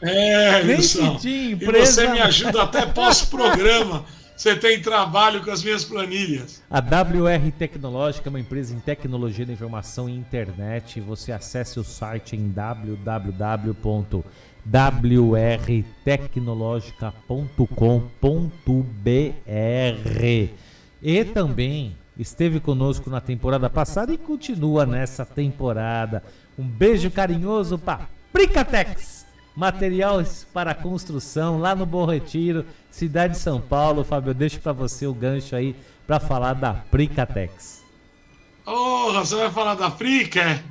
É, Nem Wilson. tinha E empresa. você me ajuda até pós-programa. Você tem trabalho com as minhas planilhas. A WR Tecnológica é uma empresa em tecnologia da informação e internet. Você acesse o site em www.wrtecnologica.com.br. E também esteve conosco na temporada passada e continua nessa temporada. Um beijo carinhoso para Pricatex. Materiais para construção lá no Bom Retiro, cidade de São Paulo. Fábio, eu deixo para você o gancho aí para falar da Pricatex. Porra, você vai falar da Frica? é?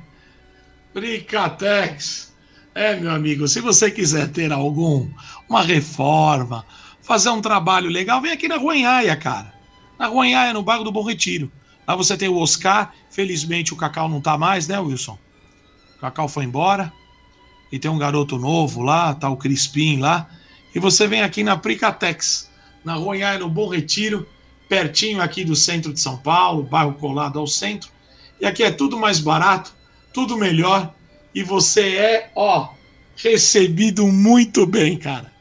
Fricatex. É, meu amigo, se você quiser ter algum, uma reforma, fazer um trabalho legal, vem aqui na Ruanhaia, cara. Na Ruanhaia, no bairro do Bom Retiro. Lá você tem o Oscar, felizmente o Cacau não tá mais, né, Wilson? O Cacau foi embora. E tem um garoto novo lá, tá o Crispim lá. E você vem aqui na Pricatex, na Ruanhaia, no Bom Retiro, pertinho aqui do centro de São Paulo, bairro colado ao centro. E aqui é tudo mais barato, tudo melhor. E você é, ó, recebido muito bem, cara.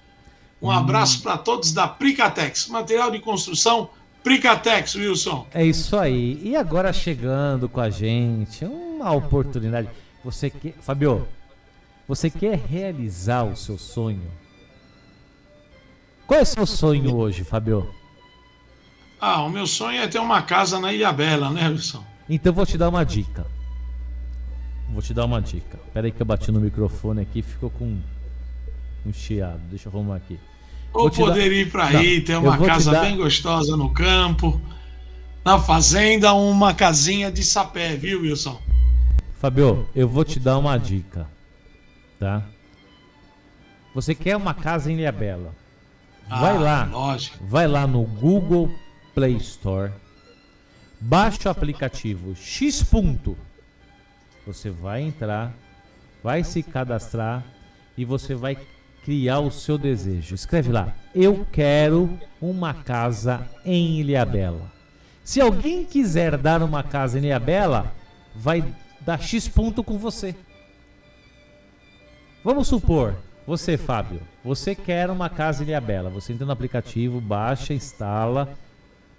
Um abraço para todos da Pricatex. Material de construção, Pricatex, Wilson. É isso aí. E agora chegando com a gente, uma oportunidade. Você quer, Fabio, você quer realizar o seu sonho? Qual é o seu sonho hoje, Fabio? Ah, o meu sonho é ter uma casa na Ilha Bela, né, Wilson? Então eu vou te dar uma dica. Vou te dar uma dica. Pera aí que eu bati no microfone aqui, ficou com um chiado. Deixa eu arrumar aqui. Ou te dar- poder ir para aí, ter uma vou te casa dar- bem gostosa no campo, na fazenda, uma casinha de sapé, viu, Wilson? Fabio, eu vou te dar uma dica, tá? Você quer uma casa em Ilhabela? Vai Ah, lá, lógico. vai lá no Google Play Store, baixa o aplicativo X. Ponto. Você vai entrar, vai se cadastrar e você vai criar o seu desejo. Escreve lá: Eu quero uma casa em Ilhabela. Se alguém quiser dar uma casa em Ilhabela, vai dar X ponto com você. Vamos supor, você, Fábio, você quer uma casa em Ilhabela. Você entra no aplicativo, baixa, instala,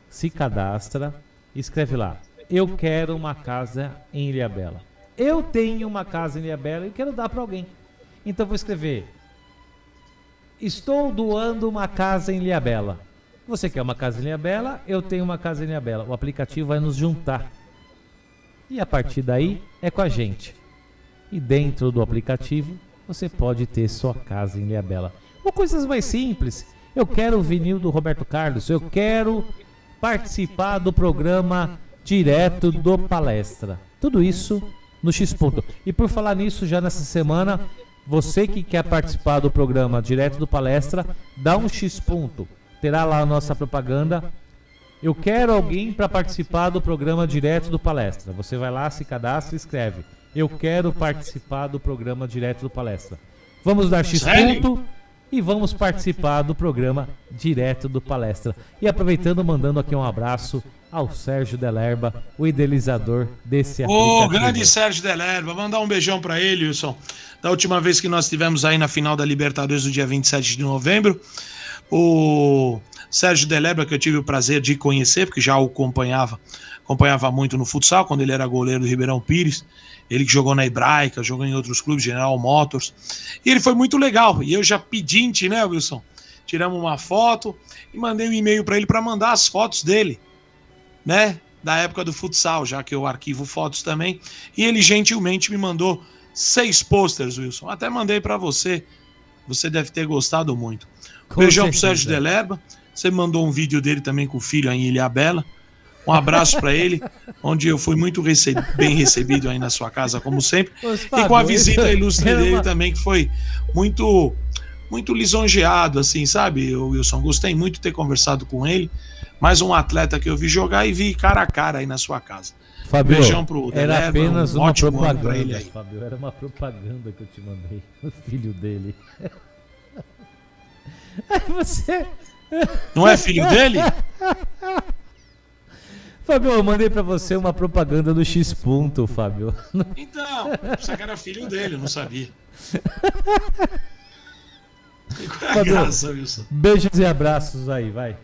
se cadastra, escreve lá: Eu quero uma casa em Ilhabela. Eu tenho uma casa em Ilhabela e quero dar para alguém. Então vou escrever: Estou doando uma casa em Ilhabela. Você quer uma casa em Ilhabela? Eu tenho uma casa em Ilhabela. O aplicativo vai nos juntar. E a partir daí é com a gente. E dentro do aplicativo você pode ter sua casa em Ilhabela. Ou coisas mais simples. Eu quero o vinil do Roberto Carlos. Eu quero participar do programa direto do palestra. Tudo isso no X ponto. E por falar nisso, já nessa semana, você que quer participar do programa direto do palestra, dá um X ponto. Terá lá a nossa propaganda. Eu quero alguém para participar do programa direto do palestra. Você vai lá, se cadastra e escreve. Eu quero participar do programa direto do palestra. Vamos dar X ponto e vamos participar do programa direto do palestra. E aproveitando, mandando aqui um abraço ao Sérgio Delerba, o idealizador desse Ô, aplicativo. grande Sérgio Delerva, mandar um beijão pra ele, Wilson. Da última vez que nós estivemos aí na final da Libertadores do dia 27 de novembro, o Sérgio Delerba, que eu tive o prazer de conhecer, porque já o acompanhava, acompanhava muito no futsal, quando ele era goleiro do Ribeirão Pires, ele que jogou na Hebraica, jogou em outros clubes, General Motors, e ele foi muito legal, e eu já pedinte, né, Wilson? Tiramos uma foto e mandei um e-mail pra ele pra mandar as fotos dele, né? da época do futsal, já que eu arquivo fotos também. E ele gentilmente me mandou seis posters, Wilson. Até mandei para você. Você deve ter gostado muito. Com Beijão pro certeza. Sérgio Delerba. Você mandou um vídeo dele também com o filho aí em Ilha Bela. Um abraço para ele, onde eu fui muito bem recebido aí na sua casa, como sempre. E com a visita ilustre era dele uma- também, que foi muito muito lisonjeado, assim, sabe, o Wilson? Gostei muito de ter conversado com ele. Mais um atleta que eu vi jogar e vi cara a cara aí na sua casa. Fábio, Beijão pro era Delerba, apenas um uma propaganda, ele aí. Fábio. Era uma propaganda que eu te mandei. O filho dele. Aí você. Não é filho dele? Fábio, eu mandei pra você uma propaganda do X Ponto, Fábio. Então, você que era filho dele, eu não sabia. E qual é Fábio, graça, Wilson? beijos e abraços aí, vai.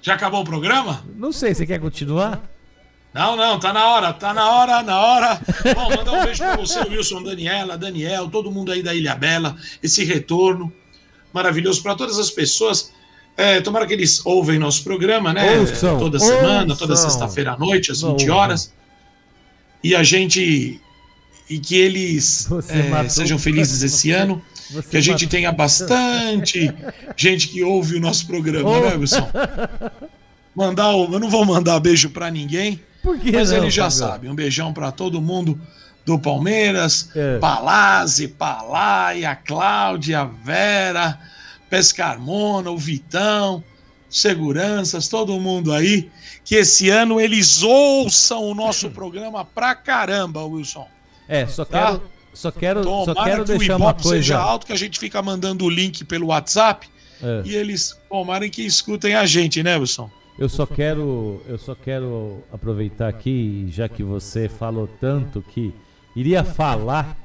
Já acabou o programa? Não sei, você quer continuar? Não, não, tá na hora, tá na hora, na hora. Bom, mandar um beijo pra você, Wilson, Daniela, Daniel, todo mundo aí da Ilha Bela, esse retorno maravilhoso para todas as pessoas. É, tomara que eles ouvem nosso programa, né? Ouçam, toda semana, ouçam. toda sexta-feira à noite, às Não 20 ouçam. horas. E a gente. E que eles é, sejam felizes esse ano. você Que a gente matou- tenha bastante gente que ouve o nosso programa, né, Wilson? Mandar eu não vou mandar beijo pra ninguém, mas não, ele já sabe. Um beijão pra todo mundo do Palmeiras, É. Palazzi, Palaia, Cláudia, Vera, Pescarmona, o Vitão, seguranças, todo mundo aí. Que esse ano eles ouçam o nosso programa pra caramba, Wilson. É, só Tá? quero, só quero, só Tomara quero que o deixar uma Ibope seja coisa. alto, que a gente fica mandando o link pelo WhatsApp É. e eles tomarem que escutem a gente, né, Wilson? Eu só quero, eu só quero aproveitar aqui, já que você falou tanto que iria falar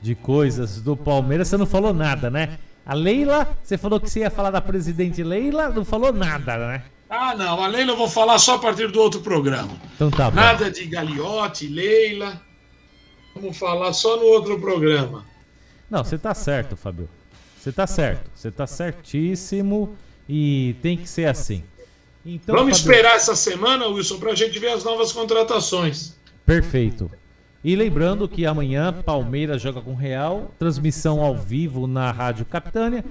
de coisas do Palmeiras, você não falou nada, né? A Leila, você falou que você ia falar da presidente Leila, não falou nada, né? Ah, não, a Leila eu vou falar só a partir do outro programa. Então tá bom. Nada de Gagliotti, Leila. Vamos falar só no outro programa. Não, você tá certo, Fabio. Você tá certo. Você tá certíssimo e tem que ser assim. Então, Vamos Fabio, esperar essa semana, Wilson, pra gente ver as novas contratações. Perfeito. E lembrando que amanhã Palmeiras joga com Real, transmissão ao vivo na Rádio Capitânia.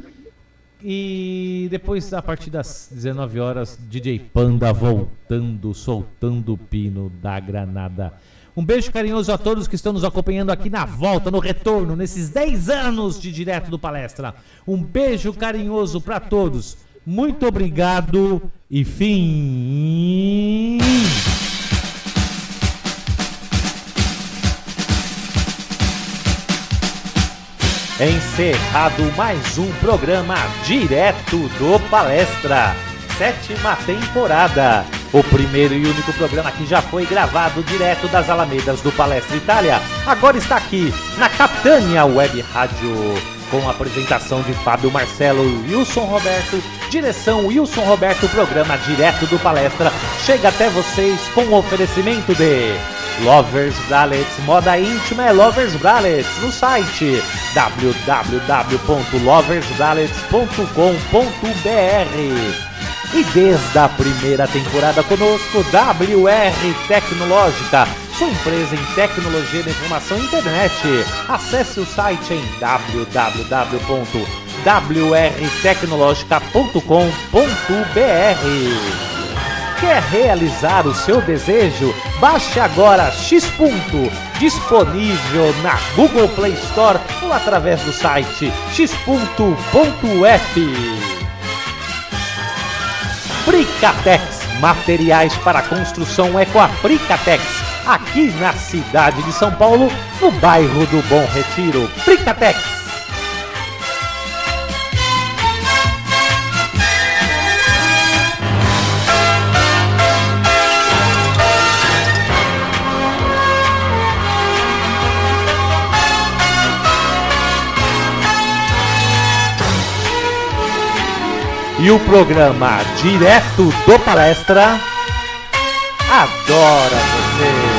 E depois, a partir das 19 horas, DJ Panda voltando, soltando o pino da granada. Um beijo carinhoso a todos que estão nos acompanhando aqui na volta, no retorno, nesses 10 anos de direto do palestra. Um beijo carinhoso para todos. Muito obrigado e fim. Encerrado mais um programa direto do Palestra, sétima temporada. O primeiro e único programa que já foi gravado direto das Alamedas do Palestra Itália, agora está aqui na Capitânia Web Rádio, com a apresentação de Fábio Marcelo e Wilson Roberto, direção Wilson Roberto, programa direto do Palestra, chega até vocês com o oferecimento de Lovers Bralets, moda íntima é Lovers Bralets no site www.loversbralets.com.br. E desde a primeira temporada conosco, WR Tecnológica, sua empresa em tecnologia da informação e internet. Acesse o site em www.wrtecnologica.com.br. Quer realizar o seu desejo? Baixe agora X Ponto, disponível na Google Play Store ou através do site x.app. Fricatex, materiais para construção é com a Fricatex, aqui na cidade de São Paulo, no bairro do Bom Retiro. Fricatex. E o programa direto do palestra adora você.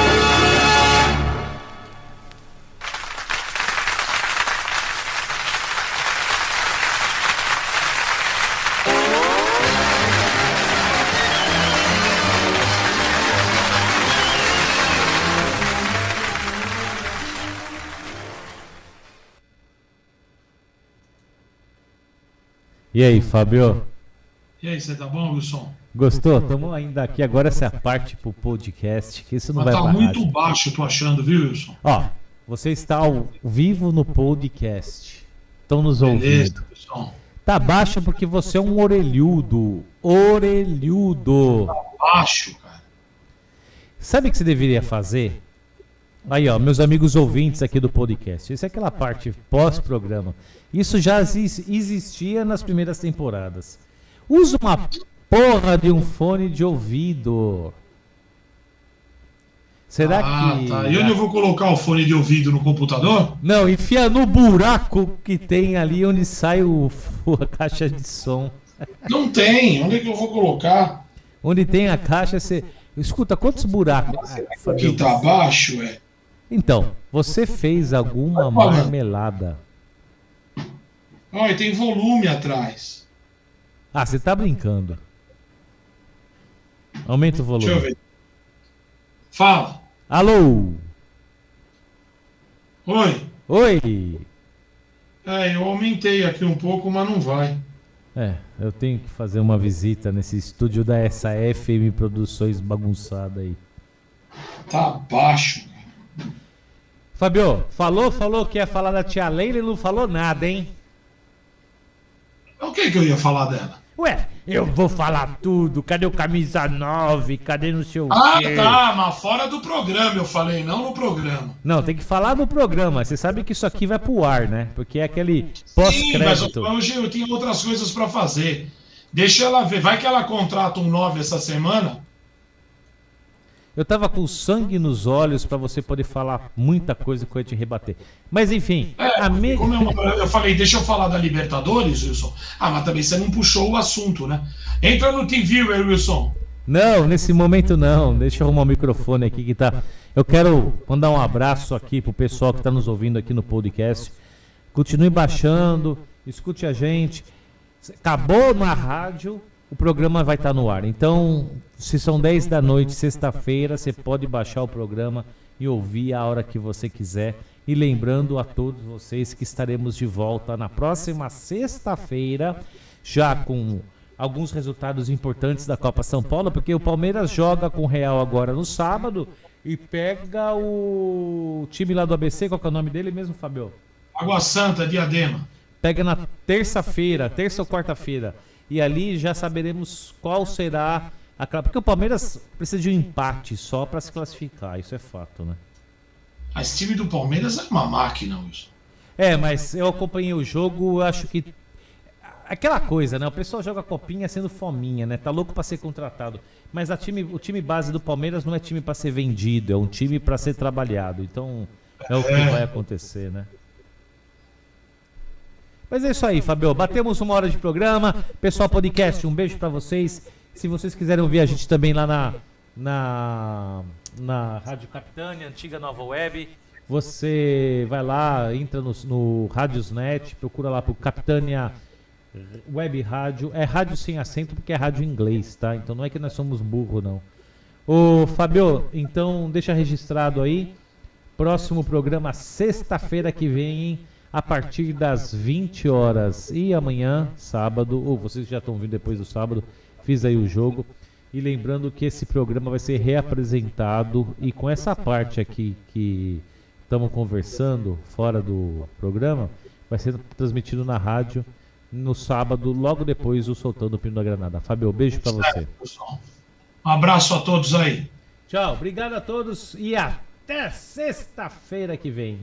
E aí, Fábio? E aí, você tá bom, Wilson? Gostou? Estamos ainda aqui. Agora essa é a parte pro podcast, que isso não Mas vai tá muito rádio. baixo, eu tô achando, viu, Wilson? Ó, você está ao vivo no podcast. Estão nos Beleza, ouvindo. Wilson. Tá baixo porque você é um orelhudo. Orelhudo. Baixo, cara. Sabe o que você deveria fazer? Aí, ó, meus amigos ouvintes aqui do podcast. Isso é aquela parte pós-programa. Isso já exis- existia nas primeiras temporadas. Usa uma porra de um fone de ouvido. Será ah, que. tá. E onde eu vou colocar o fone de ouvido no computador? Não, enfia no buraco que tem ali onde sai o, a caixa de som. Não tem. Onde é que eu vou colocar? Onde tem a caixa, você. Escuta, quantos buracos? Ah, Aqui tá abaixo, é. Então, você fez alguma marmelada? Olha, tem volume atrás. Ah, você tá brincando. Aumenta o volume. Deixa eu ver. Fala. Alô? Oi. Oi? É, eu aumentei aqui um pouco, mas não vai. É, eu tenho que fazer uma visita nesse estúdio da essa FM Produções bagunçada aí. Tá baixo. Fabio, falou, falou que ia falar da tia Leila e não falou nada, hein? O que que eu ia falar dela? Ué, eu vou falar tudo. Cadê o camisa 9? Cadê não sei o Ah, quê? tá, mas fora do programa eu falei, não no programa. Não, tem que falar no programa. Você sabe que isso aqui vai pro ar, né? Porque é aquele Sim, mas pós-crédito. hoje eu tenho outras coisas pra fazer. Deixa ela ver. Vai que ela contrata um 9 essa semana. Eu tava com sangue nos olhos pra você poder falar muita coisa que eu ia te rebater. Mas enfim, É, a me... como é eu falei, deixa eu falar da Libertadores, Wilson. Ah, mas também você não puxou o assunto, né? Entra no TV, Wilson. Não, nesse momento não. Deixa eu arrumar o microfone aqui que tá. Eu quero mandar um abraço aqui pro pessoal que tá nos ouvindo aqui no podcast. Continue baixando, escute a gente. Acabou na rádio, o programa vai estar no ar. Então, se são 10 da noite, sexta-feira, você pode baixar o programa e ouvir a hora que você quiser. E lembrando a todos vocês que estaremos de volta na próxima sexta-feira, já com alguns resultados importantes da Copa São Paulo, porque o Palmeiras joga com o Real agora no sábado e pega o time lá do ABC, qual é o nome dele mesmo, Fabio? Água Santa, Diadema. Pega na terça-feira, terça ou quarta-feira. E ali já saberemos qual será a. Porque o Palmeiras precisa de um empate só para se classificar, isso é fato, né? Mas time do Palmeiras é uma máquina, Wilson. É, mas eu acompanhei o jogo, acho que. Aquela coisa, né? O pessoal joga copinha sendo fominha, né? Tá louco pra ser contratado. Mas a time, o time base do Palmeiras não é time pra ser vendido, é um time pra ser trabalhado. Então é o que É. vai acontecer, né? Mas é isso aí, Fabio. Batemos uma hora de programa. Pessoal podcast, um beijo pra vocês. Se vocês quiserem ouvir a gente também lá na na, na Rádio Capitânia, antiga Nova Web, você vai lá, entra no, no Radiosnet, procura lá pro Capitânia Web Rádio. É rádio sem acento porque é rádio em inglês, tá? Então não é que nós somos burro, não. Ô, Fabio, então deixa registrado aí. Próximo programa, sexta-feira que vem, a partir das 20 horas. E amanhã, sábado, ou vocês já estão vindo depois do sábado, fiz aí o jogo. E lembrando que esse programa vai ser reapresentado e com essa parte aqui que estamos conversando fora do programa, vai ser transmitido na rádio no sábado, logo depois do Soltando o Pino da Granada. Fabio, beijo pra você. Um abraço a todos aí. Tchau, obrigado a todos e até sexta-feira que vem.